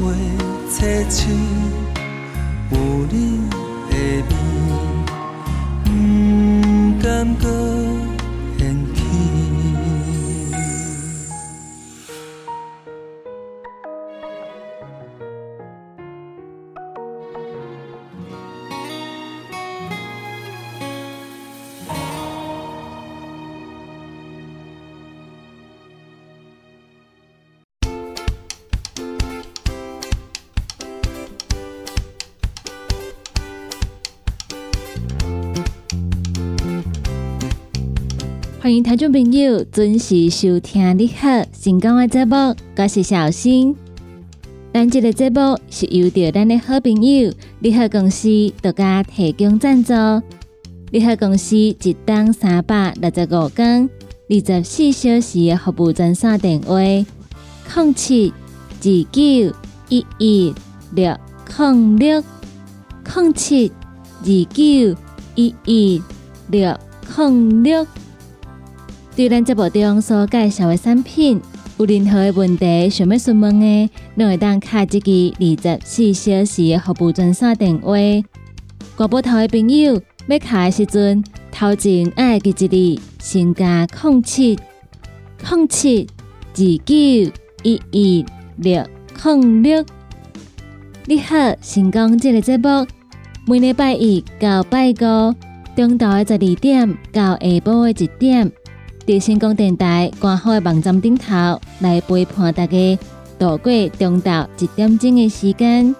欢迎听众朋友准时收听你好成功的节目，我是小新。咱这个节目是由着咱的好朋友利好公司独家提供赞助。利好公司一档三百六十五天二十四小时的服务专线电话：零七二九一一六零六零七二九一一六零六。对咱节目中所介绍的产品，有任何的问题想要询问的，拢会当卡一支二十四小时的服务专线电话。广播台的朋友要卡的时阵，头前爱记一字，先加空七空七二九一一六空六。你好，成功这个节目，每礼拜一到拜五，中昼的十二点到下晡的一点，在成功电台官方的网站顶头来陪伴大家度过中昼一点钟的时间。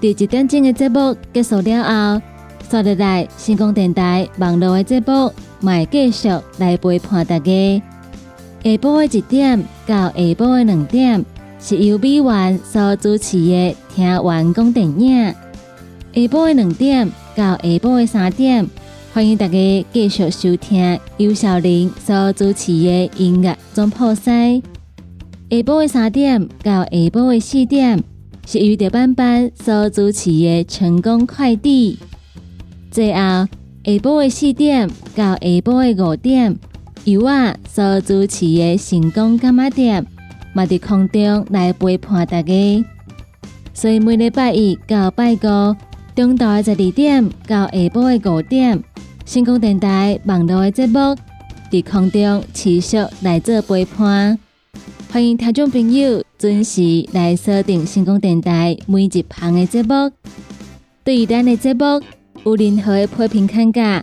第一点钟的节目结束了后，刷入来成功电台网络的节目，会继续来陪伴大家。下晡的一点到下晡的两点，是由美元所主持的听完讲电影。下晡的两点到下晡的三点，欢迎大家继续收听尤小玲所主持的音乐总破塞。下晡的三点到下晡的四点，是由德班班所主持的成功快递。最后下晡的四点到下晡的五点，由我所主持的成功干妈店，嘛伫空中来陪伴大家。所以每礼拜一到拜五。中昼的十二点到下晡的五点，成功电台网络的节目在空中持续来做陪伴。欢迎听众朋友准时来锁定成功电台每一旁的节目。对于咱的节目有任何的批评看价，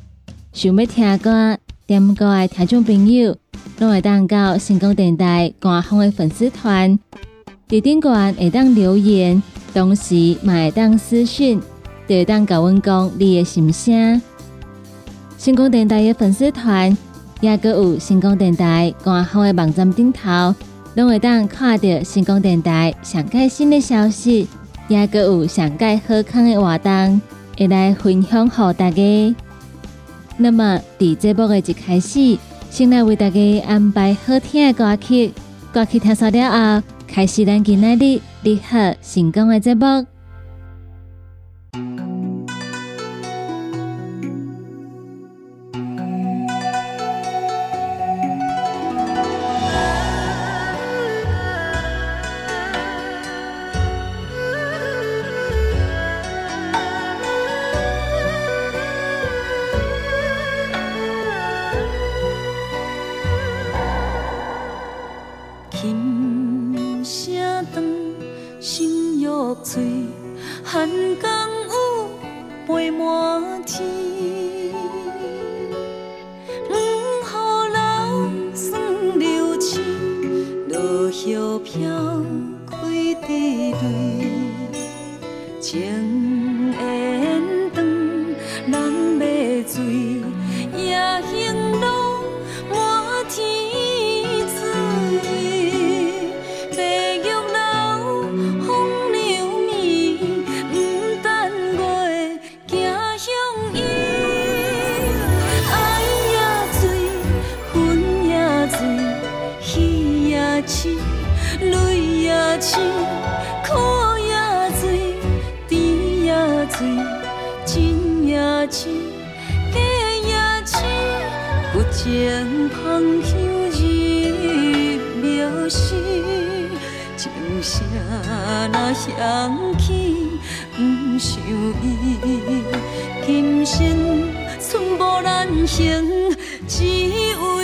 想要听歌点歌的听众朋友，拢会当到成功电台官方的粉丝团，在顶端会当留言，同时嘛会当私讯。会当甲阮讲你的心声。星光电台的粉丝团，也个有星光电台官方的网站顶头，拢会当看到星光电台上盖新的消息，也个有上盖好康的活动，会来分享给大家。那么，伫节目的一开始，先来为大家安排好听的歌曲，歌曲听熟了后，开始咱今日的你好成功的节目。人去，不想伊今生寸步难行，只有。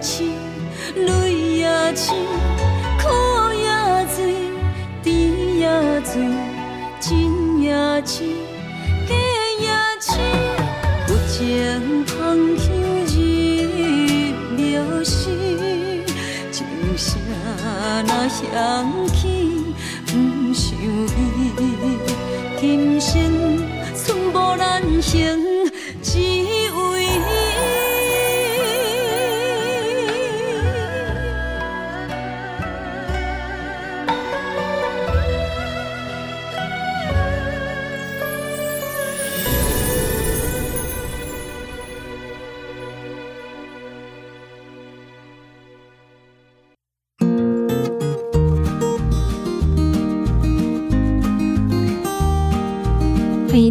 深，泪也深，苦也醉，甜也醉，真也真，假也真，有情通牵入流星，情声那响起。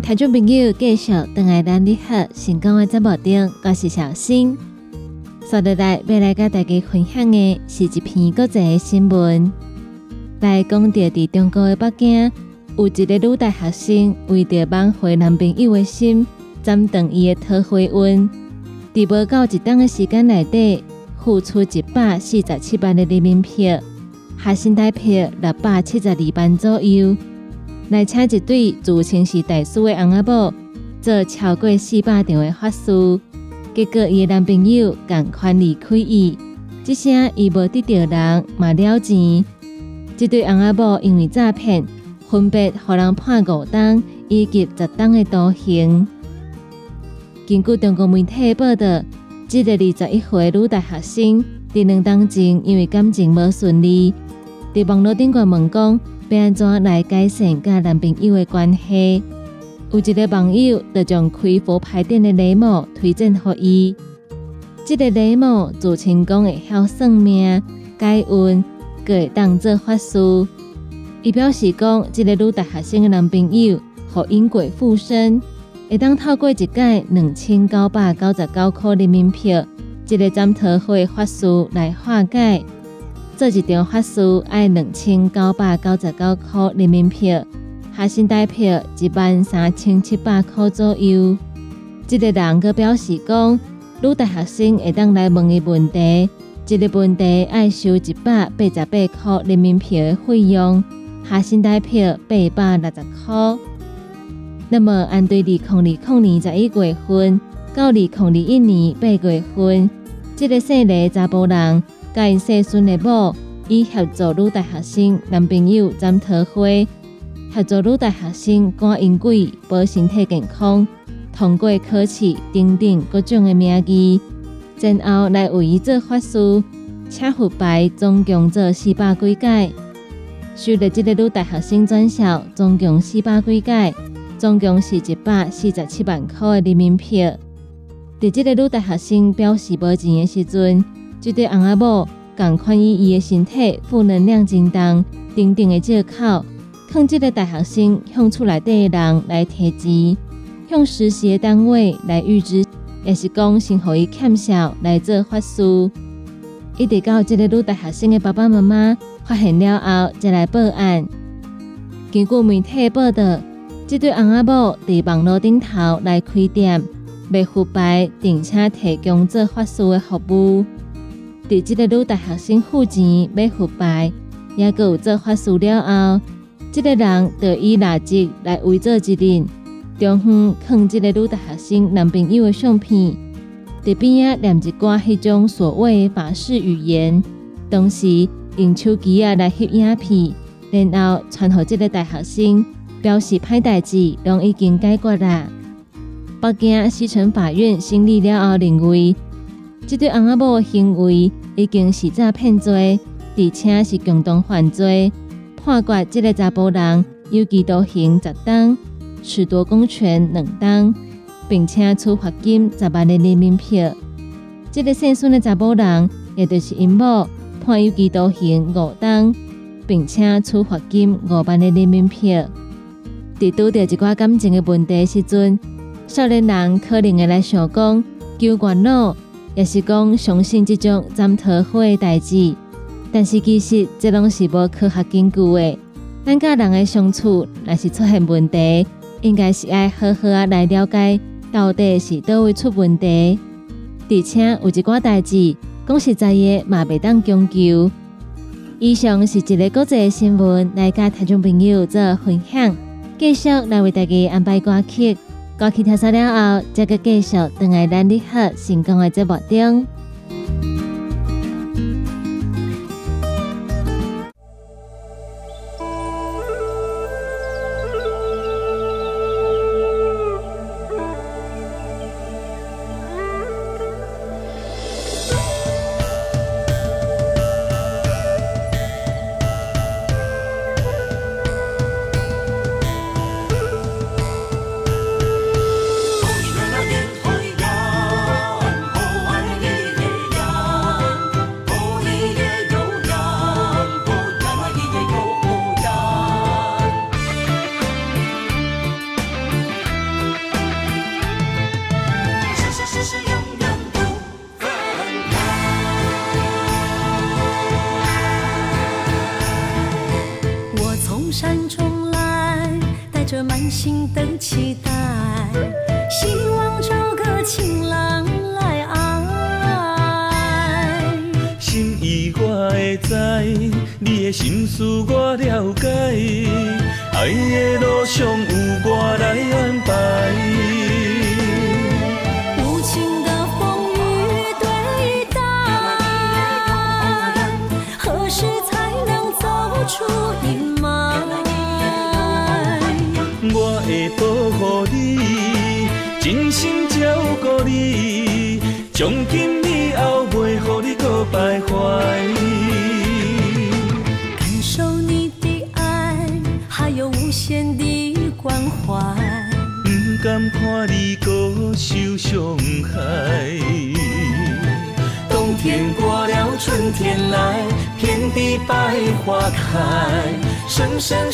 听众朋友，继续等爱咱你好，成功的节目中，我是小新。接下来要来跟大家分享的是一篇国际的新闻。来讲到伫中国的北京，有一个女大学生为着挽回男朋友的心，暂停伊的桃花运，伫无够一档的时间内底，付出一百四十七万的人民币，学生代票六百七十二万左右。来请一对自称是大师的翁仔某做超过四百场的法事，结果伊的男朋友赶快离开伊，即声伊无得到人嘛了钱。这对翁仔某因为诈骗，分别互人判五等以及十等的徒刑。根据中国媒体报道，这个二十一岁女大学生伫两当前因为感情无顺利，伫网络顶个问讲。要安怎来改善甲男朋友的关系？有一个网友就将开佛牌店的雷某推荐给伊。这个雷某自称讲会晓算命、改运，佮会当做法师。伊表示讲，这个女大学生的男朋友互因鬼附身，会当透过一届两千九百九十九块人民币，这个斩桃花法师来化解。做一张法术要两千九百九十九块人民币，核心代票一万三千七百块左右。这个人佮表示讲，女大学生会当来问伊问题，一个问题要收一百八十八块人民币的费用，核心代票八百六十块。那么，按对二零二零年十一月份到二零二一年八月份，这个姓李查甫人。甲因细孙的某，以协助女大学生男朋友斩桃花，协助女大学生赶阴鬼、保身体健康，通过考试等等各种的名义，然后来为伊做法事，请佛牌总共做四百几届，收到这个女大学生转校，总共四百几届，总共是一百四十七万块的人民币。伫这个女大学生表示无钱的时阵。这对翁仔某共款以伊的身体负能量震动，定定的借口，向这个大学生向厝内底的人来提钱，向实习的单位来预支，也是讲先互伊欠小来做法事。一直到这个女大学生的爸爸妈妈发现了后，才来报案。根据媒体报道，这对翁仔某伫网络顶头来开店，卖腐败，并且提供做法事的服务。伫即个女大学生付钱买佛牌，也有做法事了后，即个人就以垃圾来伪造一人，中方放即个女大学生男朋友的相片，伫边仔念一寡迄种所谓法式语言，同时用手机啊来翕影片，然后传互即个大学生，表示歹代志拢已经解决啦。北京西城法院审理了后认为。这对翁仔某的行为已经是诈骗罪，而且是共同犯罪，判决这个查甫人有期徒刑十档，褫夺公权两档，并且处罚金十万的人民币。这个姓孙的查甫人，也就是因某，判有期徒刑五档，并且处罚金五万的人民币。在遇到一寡感情的问题时阵，少年人可能会来想讲求原谅。也是讲相信这种占桃花的代志，但是其实这拢是无科学根据的。咱甲人的相处，若是出现问题，应该是爱好好啊来了解到底是倒位出问题。而且有一寡代志，讲实在的嘛袂当强求。以上是一个国际新闻，来甲听众朋友做分享，继续来为大家安排歌曲。歌曲听完了后，再个继续等来咱你好成功的节目中。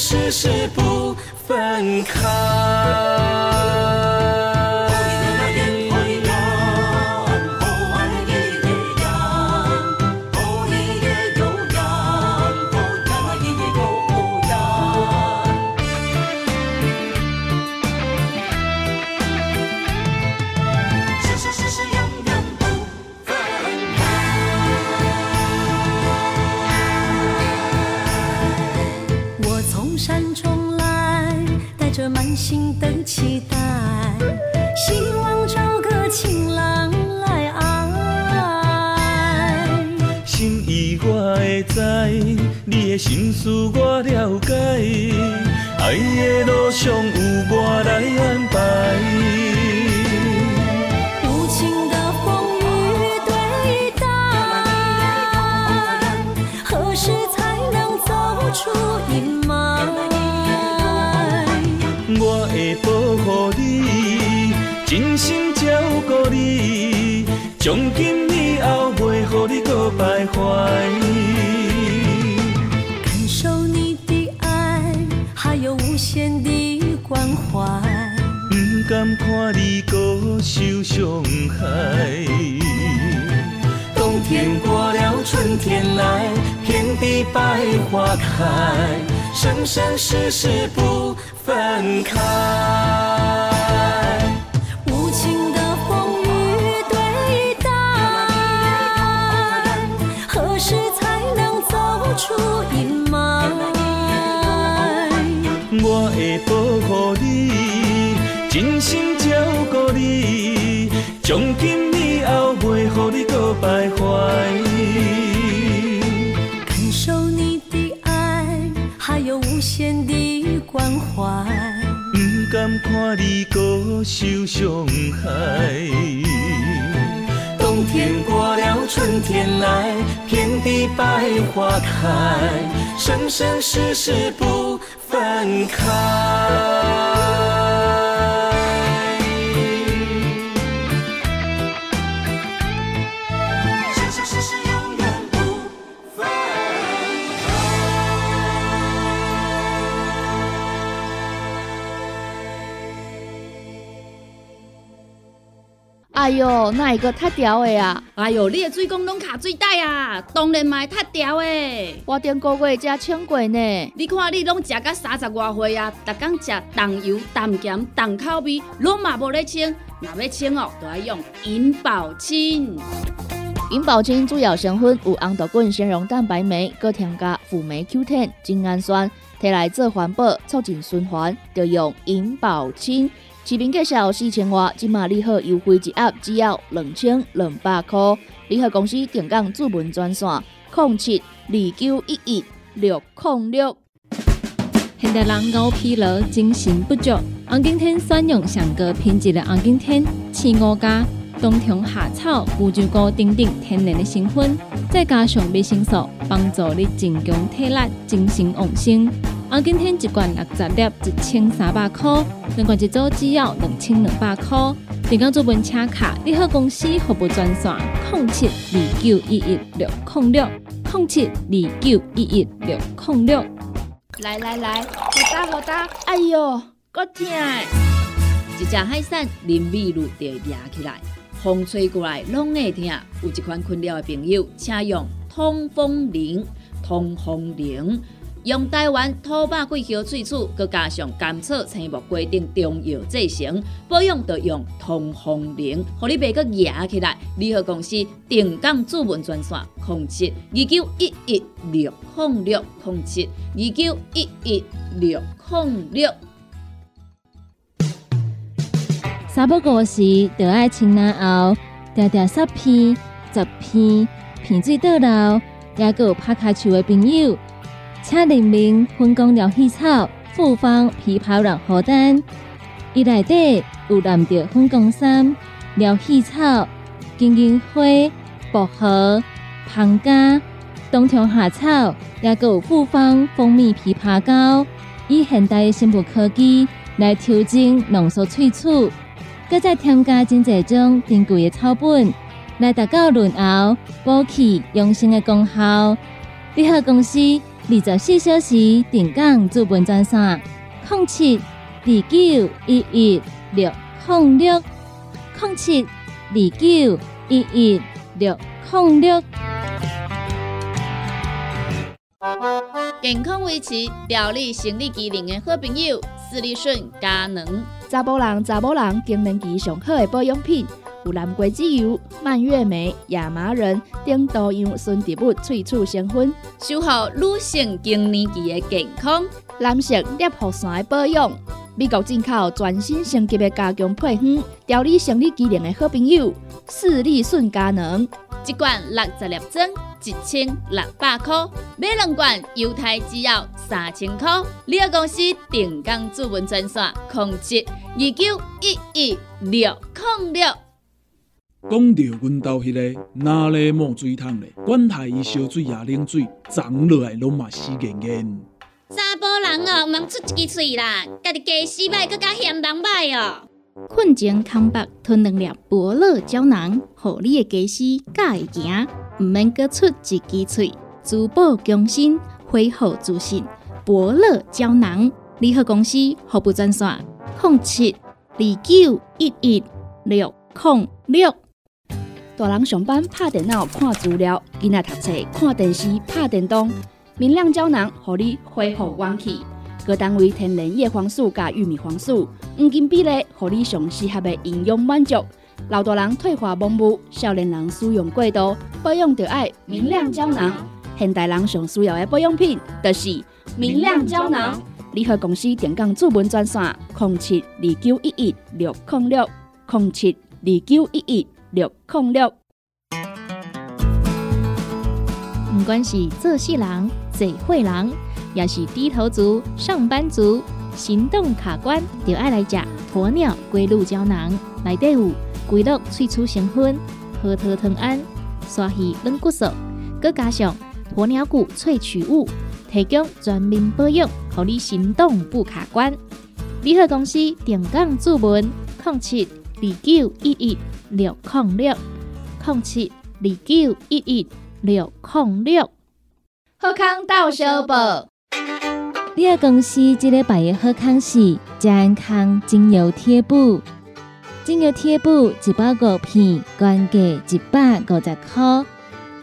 世世不分开。心的期待，希望找个情郎来爱。心意我会知，你的心思我了解，爱的路上有我来安排。从今以后袂予你搁徘徊。感受你的爱，还有无限的关怀。不甘看你搁受伤害。冬天过了，春天来，遍地百花开，生生世世不分开。真心照顾你，从今以后袂予你搁徘徊。感受你的爱，还有无限的关怀。不甘看你搁受伤害。冬天过了，春天来，遍地百花开，生生世世不分开。哎哟，那一个太屌的啊！哎哟，你的水工拢卡水袋啊，当然嘛会塌掉的。我顶个月才请过呢。你看你拢食到三十外岁啊，逐天食重油、重咸、重口味，拢嘛无咧清。若要清哦，就要用银保清。银保清主要成分有红豆滚、纤溶蛋白酶，搁添加辅酶 Q10、精氨酸，摕来做环保、促进循环，就用银保清。市面介绍四千瓦，今马利好优惠一盒只要两千两百块。利好公司定岗主文专线：零七二九一一六零六。现代人熬疲劳、精神不足，红景天选用上高品质的红景天青五加，冬虫夏草、乌鸡菇等等天然的成分，再加上维生素，帮助你增强体力、精神旺盛。红景天一罐六十粒，一千三百块；两罐一组只要两千两百块。订购做本车卡，你好公司服务专线：零七二九一一六零六零七二九一一六零六。来来来，好打好打！哎哟，够痛的！一只海扇淋米露就压起来，风吹过来拢会痛。有一款困扰的朋友，请用通风铃。通风铃用台湾土白桂花萃取，佮加上甘草、青木规定中药制成，保养就用通风灵，互你袂佮压起来。联合公司定岗主文专线：零七二九一一六零六零七二九一一六零六。三不五时，就爱清南后，条条十片、十片，片水倒流，也有拍卡树的朋友，请联名分工疗气草、复方枇杷软荷丹，伊内底有蓝着分工衫、疗气草、金银花、薄荷、胖加、冬虫夏草，也有复方蜂蜜枇杷膏，以现代的生物科技来调整浓缩萃取。搁再添加真济种珍贵的草本，来达到润喉、补气、养生的功效。联合公司二十四小时定岗资本专线：零七二九一一六零六零七二九一一六零六。健康维持、调理生理机能的好朋友——斯利顺佳能。查甫人、查某人更年期上好的保养品，有蓝桂枝油、蔓越莓、亚麻仁等多样纯植物萃取成分，守护女性更年期的健康。男性尿酸的保养，美国进口全新升级的加强配方，调理生理机能的好朋友——视力顺佳能，一罐六十粒装，一千六百块；买两罐，犹太只要三千块。你个公司定岗主文专线：控制二九一一六零六。讲到阮兜迄个哪里冒水桶咧，管他伊烧水也冷水，长落来拢嘛死硬硬。查甫人哦，毋通出一支喙啦，家己家洗歹，更加嫌人歹哦。困前康白吞两粒伯乐胶囊，互你的家私敢会行，毋免阁出一支喙，珠宝强身，恢复自信。伯乐胶囊联合公司服务专线：零七二九一一六零六。大人上班拍电脑看资料，囡仔读册看电视拍电动。明亮胶囊，互你恢复元气。各单位天然叶黄素加玉米黄素，黄金比例，互你上适合的营养满足。老大人退化盲目，少年人使用过度，保养就爱明亮胶囊。现代人上需要的保养品，就是明亮胶囊。联合公司电讲主文专线：零七二九一一六零六零七二九一一六零六。不管是做事人、做会人，也是低头族、上班族，行动卡关，就爱来吃鸵鸟龟鹿胶囊。内底有龟鹿萃取成分，核桃藤胺、刷鱼软骨素，佮加上鸵鸟骨萃取物，提供全面保养，让你行动不卡关。联合公司定岗注文：零七二九一一六零六零七二九一一。六零六，好康到小报。你个公司这个拜的好康是健康精油贴布，精油贴布一包五片，原价一百五十块。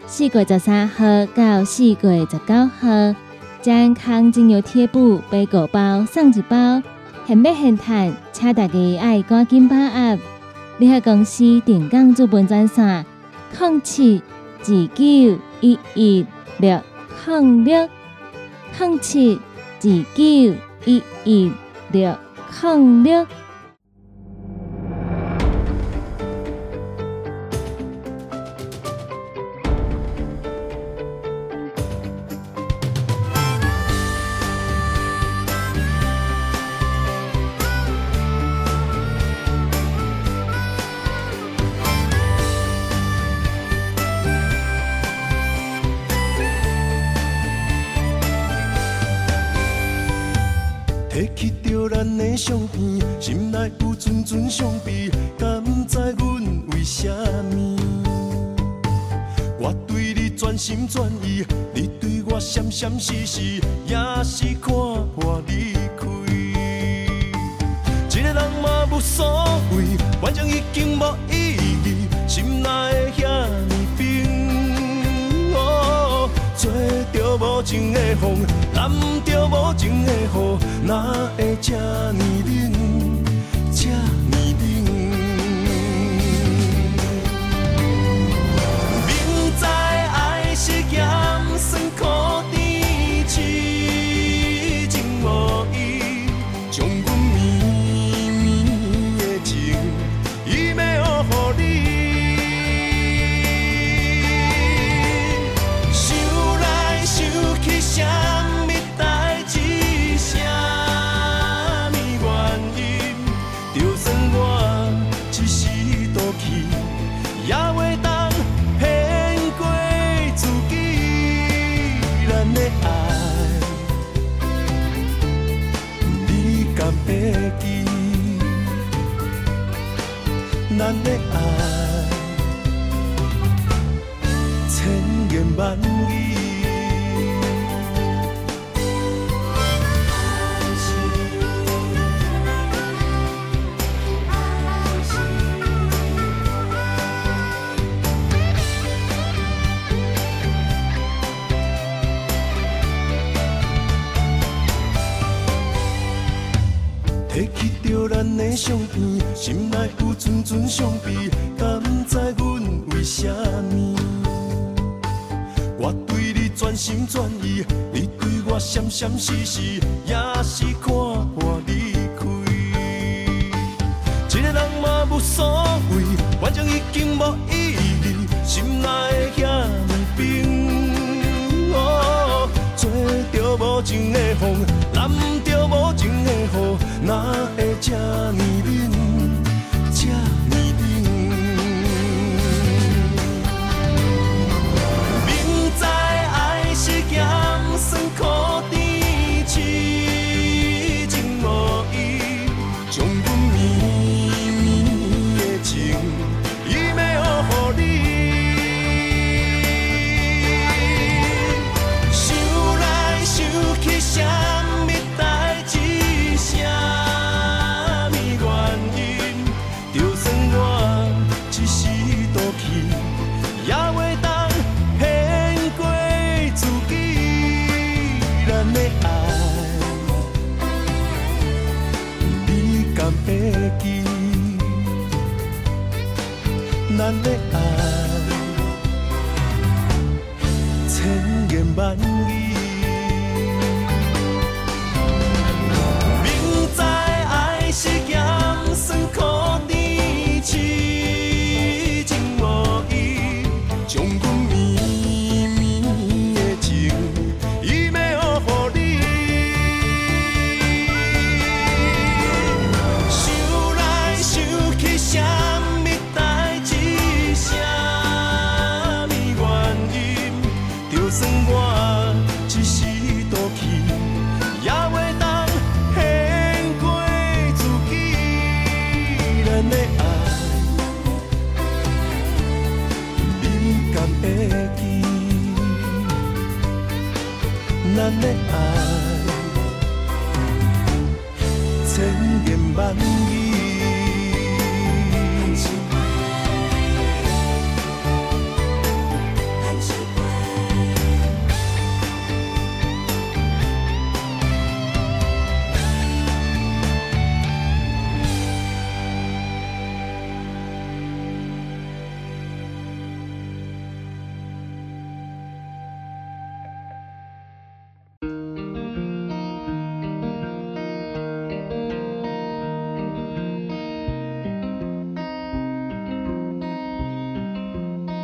四月十三号到四月十九号，健康精油贴布买五包送一包，现买现赚，请大家爱赶紧把握。你个公司定岗做本专线，零七。二九一一六零六零七二九一一六零六。闪闪烁烁，也是看破离开。一个人嘛无所谓，反正已经无意义，心内的遐尼冰，哦，吹着无情的风，淋。着无情的雨，哪会这呢冷，的相片，心内有阵阵伤悲，敢知阮为什么？我对你全心全意，你对我闪闪烁烁，也是看破离开。一个人嘛无所谓，反正已经无意义，心内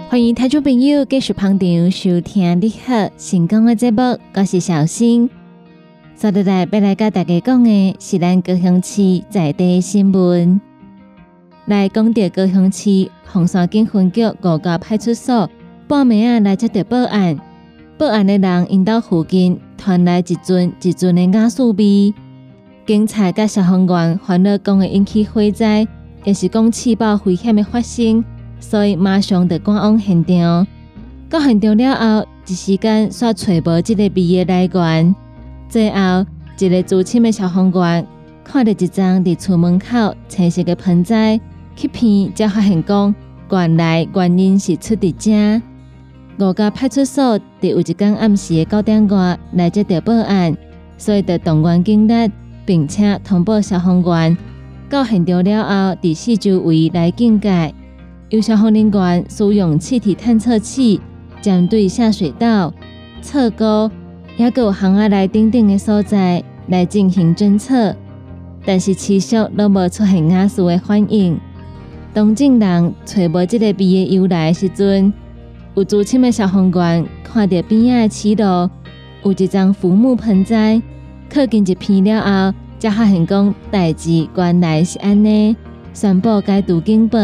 欢迎听众朋友继续捧场收听你好成功的节目，我是小新。今日来要来甲大家讲的是咱高雄市在地新闻。来讲到高雄市红山警分局五甲派出所半暝啊来接到报案，报案的人因到附近传来一阵一阵的雅素味，警察甲消防员烦恼讲会引起火灾，也是讲气爆危险的发生。所以马上就赶往现场。到现场了后，一时间煞找无即个味的来源。最后，一个资深的消防员看到一张伫厝门口青色的盆栽，去片才发现讲，原来原因是出伫遮。五甲派出所伫有一天暗时的九点外来接到报案，所以得动员警力，并且通报消防员到现场了后，伫四周围来警戒。由消防人员使用气体探测器针对下水道、侧沟，也有巷仔内等等的所在来进行侦测，但是持续都无出现亚速的反应。当证人找无即个味的由来时阵，有资深的消防员看到边仔的起路有一张浮木盆栽，靠近一片了后，才发现讲代志原来是安尼，宣布该度警报。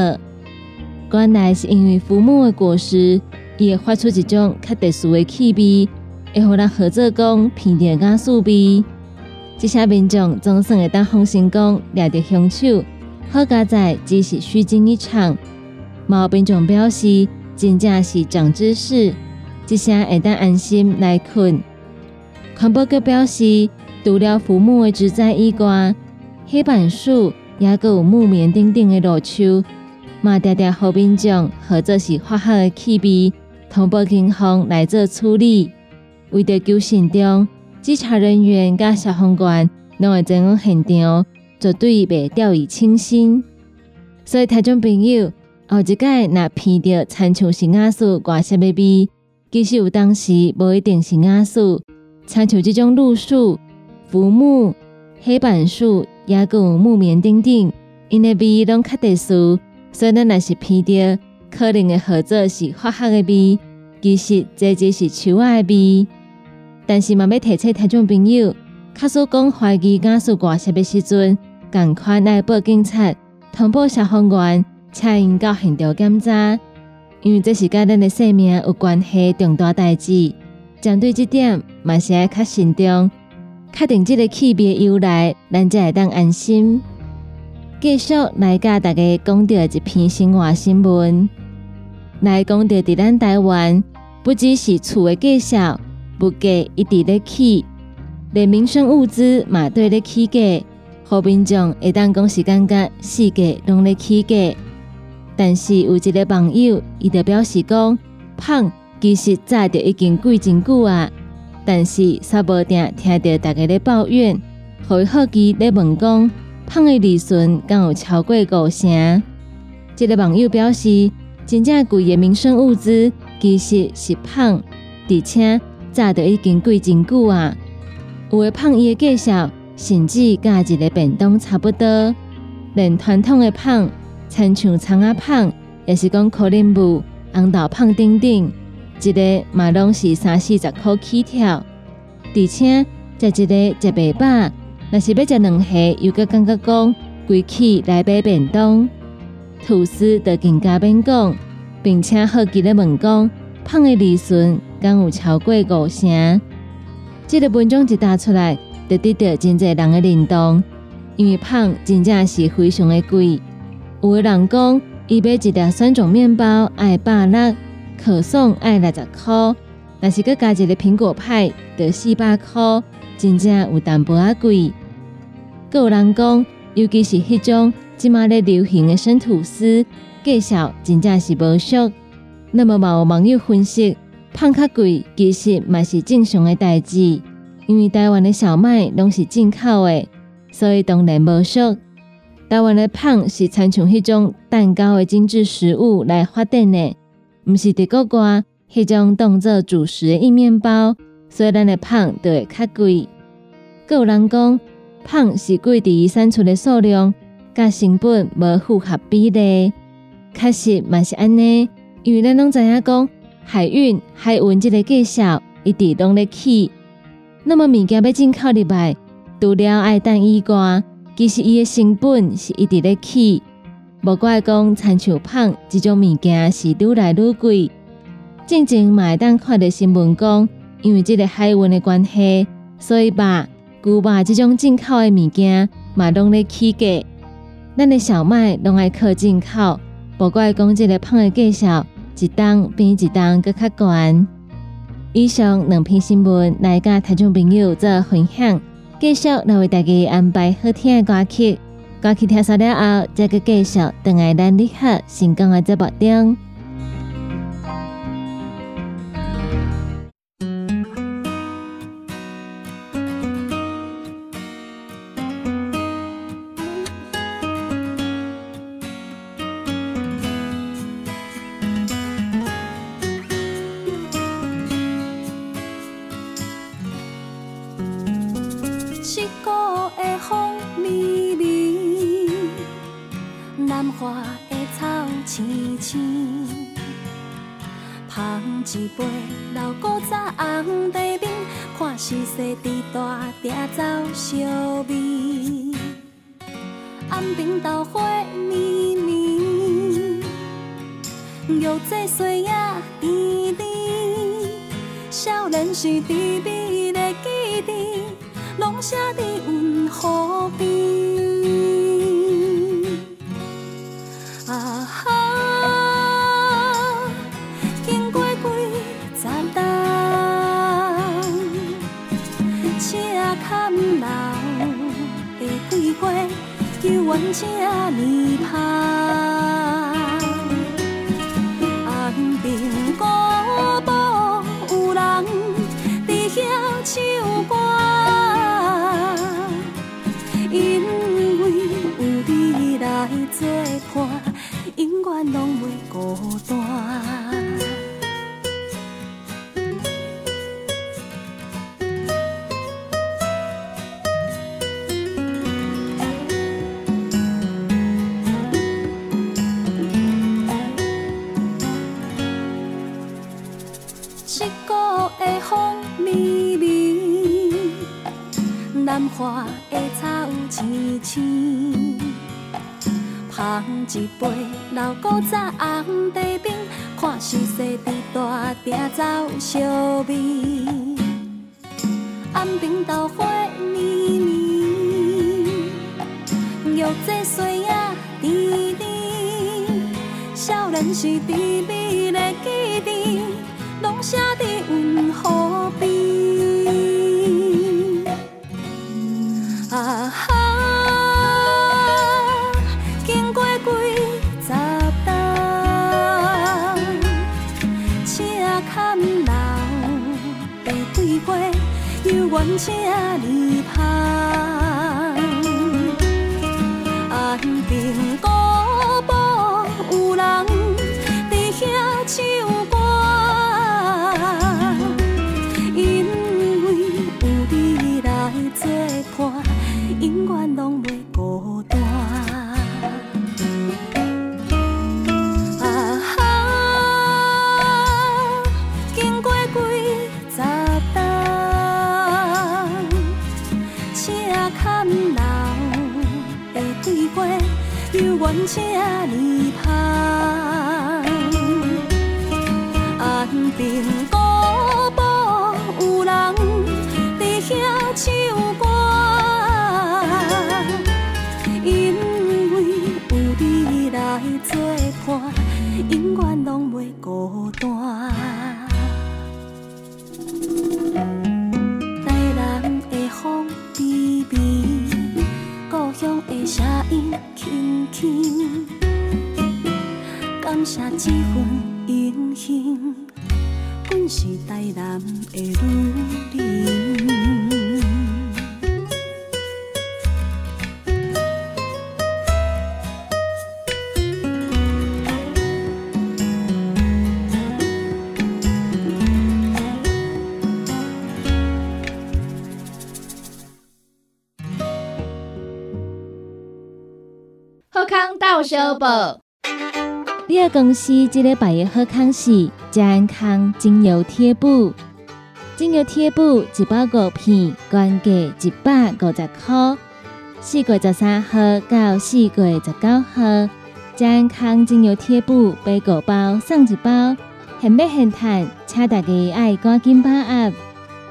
原来是因为浮木的果实，伊会发出一种较特殊的气味，会互人合作讲闻到加速味。这些民众总算会当放心讲掠着凶手，好佳在只是虚惊一场。毛民众表示，真正是长知识，这些会当安心来困。环保局表示，除了浮木的植栽以外，黑板树也有木棉等等的落树。嘛，嗲嗲好民众，或者是化学的气味，通报警方来做处理。为着救现场，稽查人员甲消防员拢会前往现场，绝对袂掉以轻心。所以，听众朋友，后一届若闻到参像是雅素挂什么味，其实有当时无一定是雅素，参像即种露树、浮木、黑板树，也有木棉等等，因的味拢较特殊。所以，咱若是闻到可能的合作是化学的味，其实这只是树仔的味。但是，嘛要提醒听众朋友，卡所讲怀疑加速挂车的时阵，赶快来报警察，通报消防员，请因到现场检查，因为这是甲咱的性命有关系重大代志。针对这点，嘛是要较慎重，确定这个气味由来，咱才会当安心。继续来甲大家讲到一篇生活新闻，来讲到伫咱台湾，不只是厝的介绍，物价一直咧起，连民生物资嘛对咧起价，好民众会当讲是感觉世界拢咧起价。但是有一个网友，伊就表示讲，胖其实早就已经贵真久啊，但是煞无定听到大家咧抱怨，互伊好奇咧问讲。胖的利润敢有超过五成？这个网友表示，真正贵的民生物资其实是胖，而且早就已经贵真久啊。有的胖伊的介绍，甚至甲一个便当差不多。连传统的胖，亲像葱仔胖，也是讲可能布、红豆胖等等，一个嘛拢是三四十块起跳。而且在一个食白饱。若是要食两下，又搁感觉讲贵起来买便当，吐司就更加免讲，并且好奇咧问讲，胖的利润敢有超过五成？这个文章一打出来，就得到真侪人的认同，因为胖真正是非常的贵。有的人讲，伊买一条酸种面包爱百六，可颂爱六十块，若是搁加一个苹果派，就四百块。真正有淡薄仔贵，有人讲，尤其是迄种即马咧流行的生吐司，介绍真正是无俗。那么嘛，有网友分析，胖较贵，其实嘛是正常诶代志，因为台湾诶小麦拢是进口诶，所以当然无俗。台湾诶胖是参像迄种蛋糕诶精致食物来发展诶，毋是伫国外迄种当做主食诶硬面包。所以咱的胖就会较贵。有人讲，胖是贵伫产出的数量，甲成本无符合比例。确实嘛是安尼，因为咱拢知影讲，海运、海运这个介绍一直拢咧起。那么物件要进口入来，除了爱等以外，其实伊的成本是一直咧起。无怪讲，餐像胖这种物件是愈来愈贵。正正嘛会当看到新闻讲。因为这个海运的关系，所以把牛肉这种进口的物件嘛拢咧起价。咱的小麦拢爱靠进口，不怪讲这个胖的介绍，一档比一档搁较悬。以上两篇新闻来甲听众朋友做分享，继续来为大家安排好听的歌曲。歌曲听完了后，再个继续等爱咱你好成功的节目中。河边。啊哈！经过几十冬，车坎老的桂花，犹原这呢香。花的草青青。捧一杯老古早红茶冰，看时势伫大鼎走烧味。暗边斗火绵绵，玉这岁月甜甜，少年时甜蜜的记忆，拢写伫轻公司即礼拜的好康是健康精油贴布，精油贴布一包五片，原价一百五十块。四月十三号到四月十九号，健康精油贴布买五包送一包，现买现赚，请大家爱赶紧把握。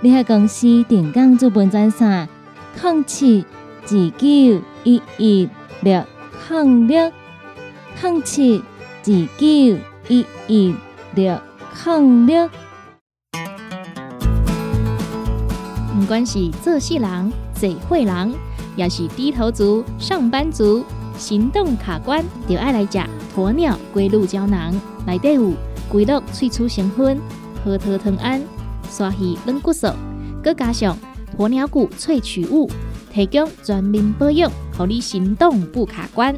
你个公司电讲资本专线：零七二九一一六。零六零七九一一六零六，不管是做事人、做会人，也是低头族、上班族，行动卡关，就爱来吃鸵鸟龟鹿胶囊。内底有龟鹿萃取成分，核桃藤胺、刷鱼软骨素，佮加上鸵鸟骨萃取物。提供全面保养，让你行动不卡关。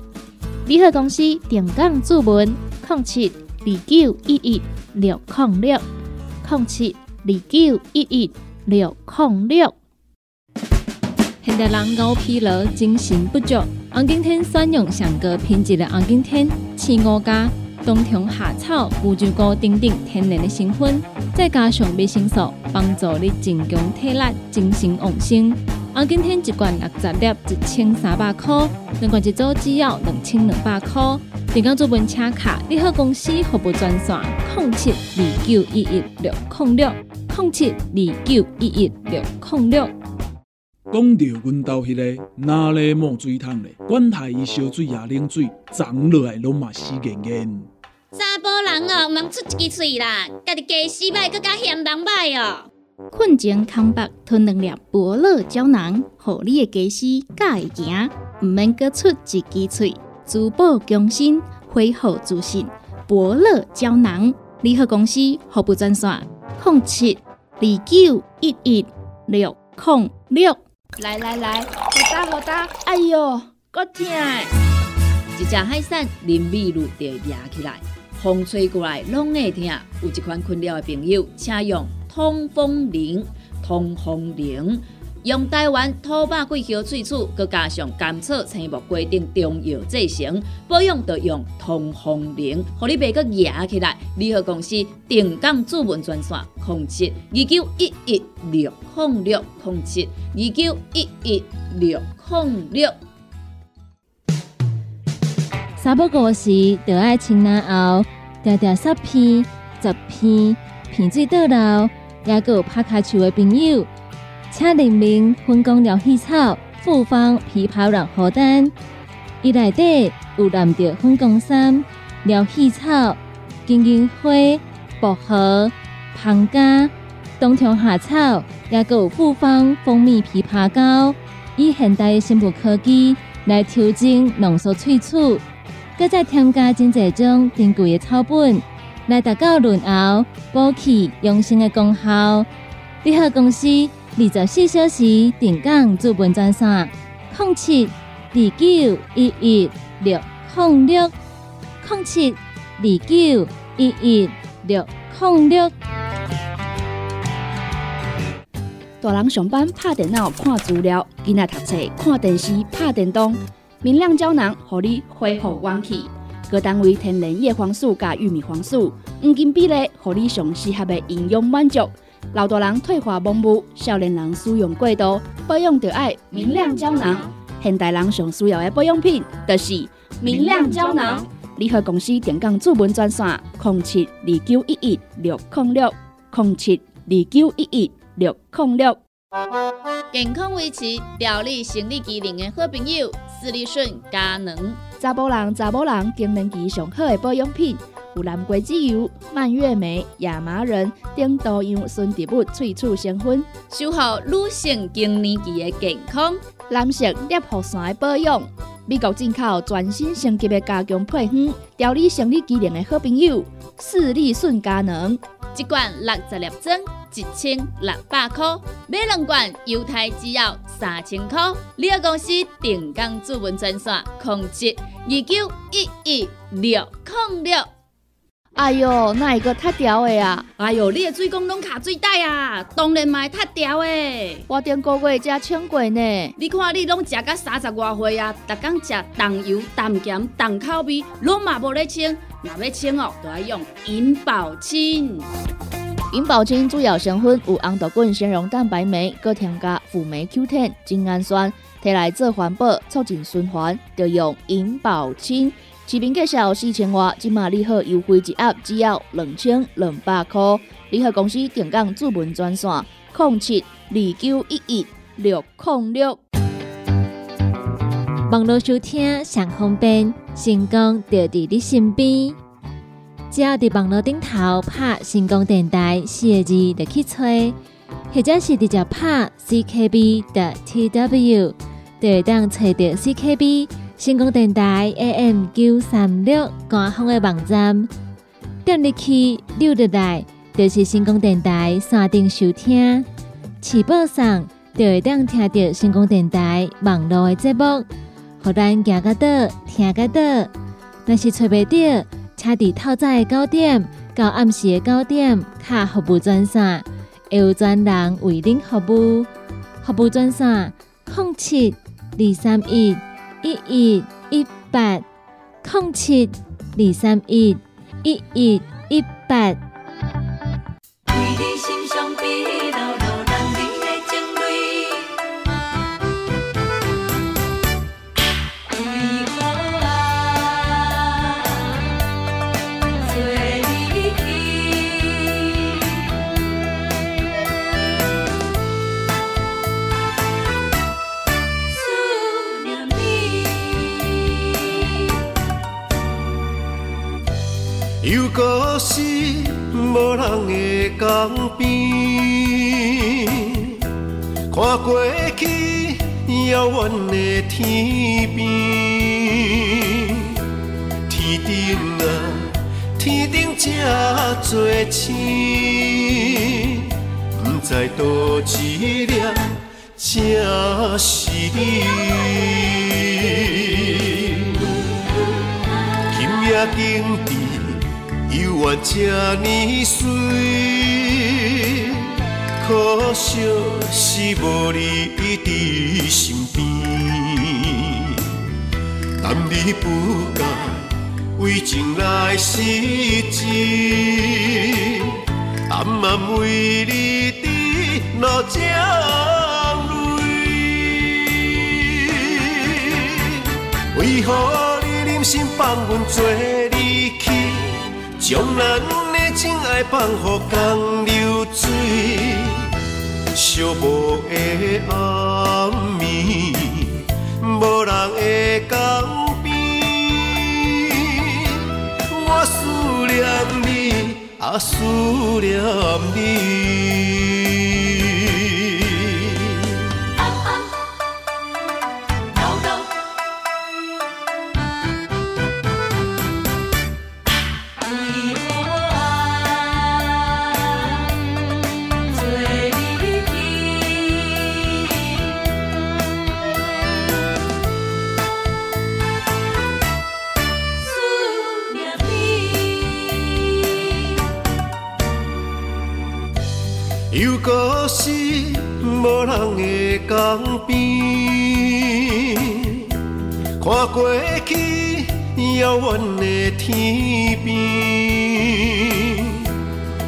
联合公司定岗注文：零七二九一一六零六零七二九一一六零六。现代人熬疲劳、精神不足。红景天选用上高品质的红景天青五加冬虫夏草、乌鸡菇等等天然的成分，再加上维生素，帮助你增强体力、精神旺盛。红景天一罐六十粒，一千三百块；两罐一组只要两千两百块。电工做本车卡，你好公司服务专线：零七二九一一六零六零七二九一一六零六。讲到阮兜迄个哪里冒水桶咧，管他伊烧水也冷水，长落来拢嘛死严严。查甫人哦，毋通出一支喙啦，家己家洗歹，更加嫌人歹哦。困前康北吞两粒伯乐胶囊，互你的家洗甲会行，毋免搁出一支喙。珠宝更新，恢复自信。伯乐胶囊，联合公司服务专线：零七二九一一六零六。来来来，好打好打，哎哟，够痛！一只海扇林密路就压起来，风吹过来拢会痛。有一款困扰的朋友，请用通风铃，通风铃。用台湾土白桂花萃取，佮加上甘草、青木、规定中药制成，保养要用通风灵，互你袂佮压起来。联合公司定岗主文专线：零七二九一一六零六零七二九一一六零六。三不五时，就爱清南后，条条十片、十片，片水倒流，也有拍卡树的朋友。请联名分工疗气草、复方枇杷软荷丹，伊内底有蓝着分工三疗气草、金银花、薄荷、胖加、冬虫夏草，也有复方蜂蜜枇杷膏，以现代生物科技来调整浓缩萃取，搁再添加真济种珍贵的草本，来达到润喉、补气、养生的功效。你好，公司。二十四小时定岗资本专线：零七二九一一六零六零七二九一一六零六。大人上班拍电脑看资料，囡仔读册看电视拍电动。明亮胶囊，互你恢复元气。各单位天然叶黄素加玉米黄素，黄金比例，互你上适合的营养满足。老大人退化盲目，少年人使用过度，保养就爱明亮胶囊。现代人上需要的保养品，就是明亮胶囊。联合公司电讲主文专线：零七二九一一六零六零七二九一一六零六。健康维持、调理生理机能的好朋友——斯利顺佳能。查甫人、查甫人更年期上好的保养品。有蓝桂枝油、蔓越莓、亚麻仁等多样纯植物萃取成分，守护女性经年期的健康。蓝色裂护伞的保养，美国进口全新升级的加强配方，调理生理机能的好朋友——视力顺佳能。一罐六十粒装，一千六百块；买两罐，犹太只要三千块。你个公司定岗主文专线：控制二九一一六零六。哎哟，那一个太屌的啊！哎哟，你的水工拢卡水袋啊，当然嘛太屌的。我顶个月才称过呢。你看你拢食到三十外岁啊，逐工食重油、重咸、重口味，拢嘛无咧清。若要清哦，就要用银保清。银保清主要成分有红豆根、纤溶蛋白酶，搁添加辅酶 Q10、精氨酸，摕来做环保、促进循环，就用银保清。市面介绍四千瓦，今马利好优惠一盒只要两千两百块。联合公司定岗主文专线：零七二九一一六零六。网络收听上方便，成功就伫你身边。只要伫网络顶头拍“成功电台”四个字，就去吹，或者是直接拍 “CKB” 的 TW，就会当找到 CKB。成功电台 AM 九三六官方的网站，点入去六入来，就是成功电台山顶收听。起播上就会当听到成功电台网络的节目，互咱行个到听个到。若是找袂到，车伫透早的九点到暗时的九点，卡服务专线，会有专人为您服务。服务专线：零七二三一。一一一八空七二三一一一一八。又搁是无人的江边，看过去遥远的天边，天顶啊，天顶这多星，不知倒一粒正是你。今夜经地。犹原这呢水，可惜是无你伫身边。但你不该为情来失志，暗暗为你滴落这泪，为何你忍心放阮做离去？将咱的情爱放乎江流水，寂寞的暗暝，无人的江边，我思念你，啊思念你。江边，看过去遥远的天边，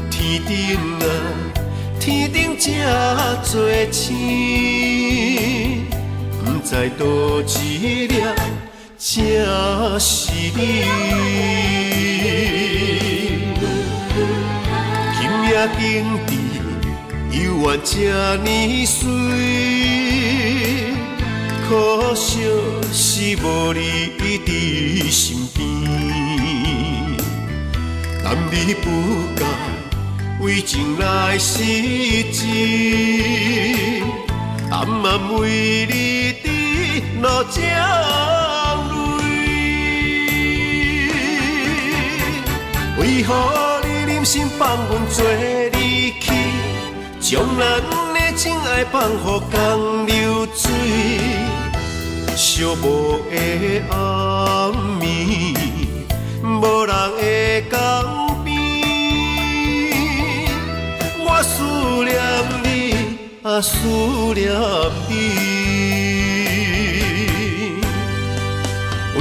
天顶啊，天顶这多星，不知倒一粒才是你。今夜景致。犹原这呢水，可惜是无你伫身边。但你不该为情来失志，暗暗为你滴落这泪。为何你忍心放阮做离去？将咱的情爱放乎江流水，寂寞的暗暝，无人的江边，我思念你，啊思念你。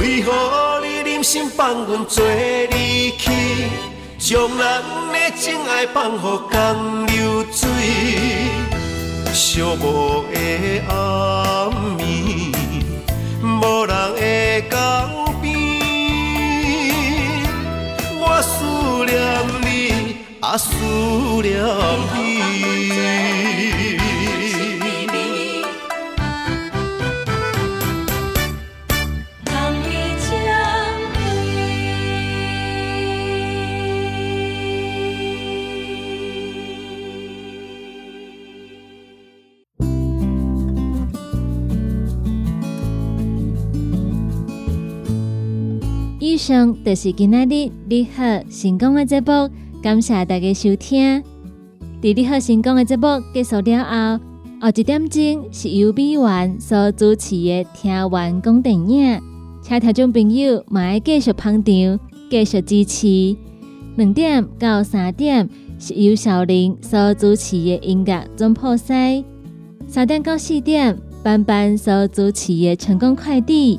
为何你忍心放阮做离去？将咱的情爱放乎江流水，寂寞的暗暝，无人的江边，我思念你，啊思念你。上就是今仔日你好成功的节目，感谢大家收听。伫你好成功的节目结束了后，后一点钟是由美元所主持的听完讲电影，请听众朋友买继续捧场，继续支持。两点到三点是由小玲所主持的音乐总破塞，三点到四点班班所主持的成功快递。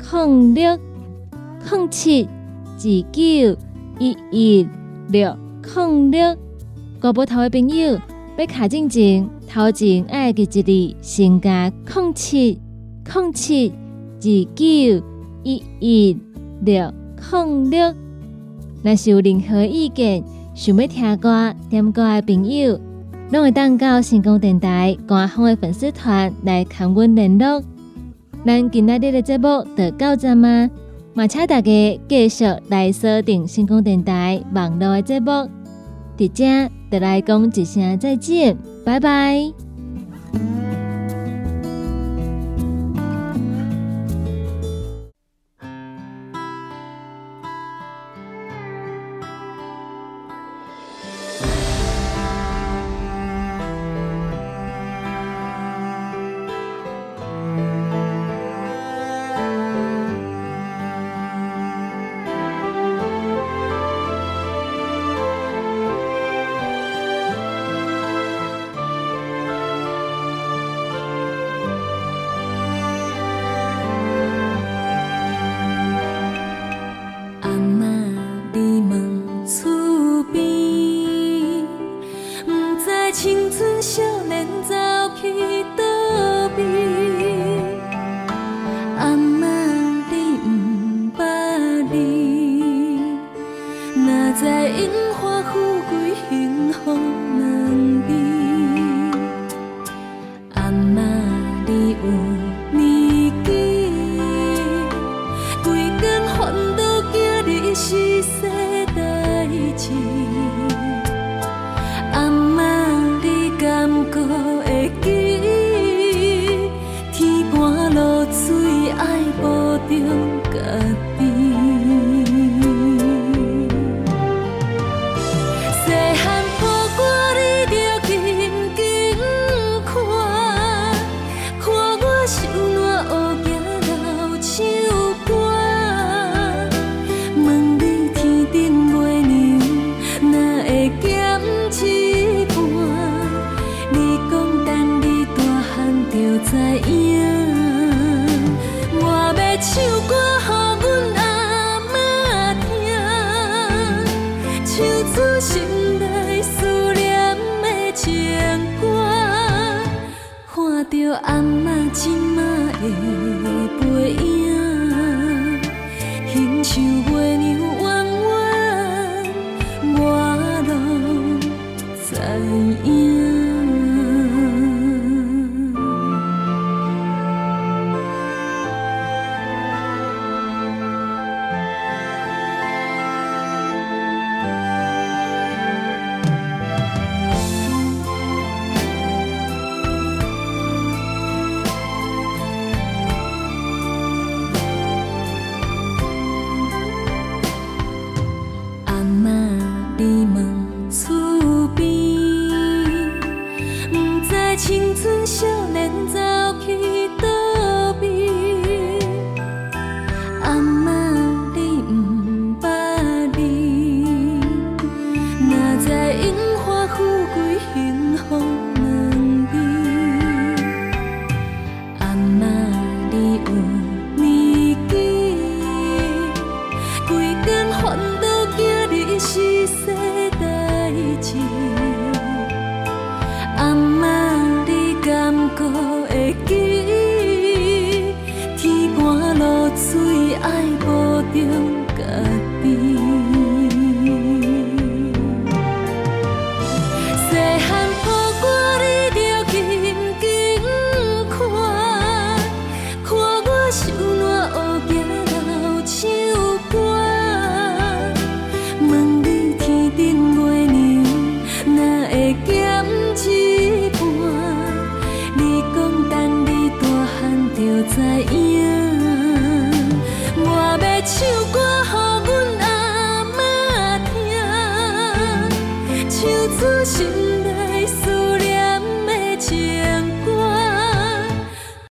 零六零七二九一一六零六，国宝头的朋友要卡进前，头前爱记一字，先加零七零七二九一一六零六。若是有任何意见，想要听歌、点歌的朋友，拢会当到成功电台官方的粉丝团来跟阮联络。咱今仔日的节目就到这吗？嘛，请大家继续来锁定星空电台网络的节目，伫遮就来讲一声再见，拜拜。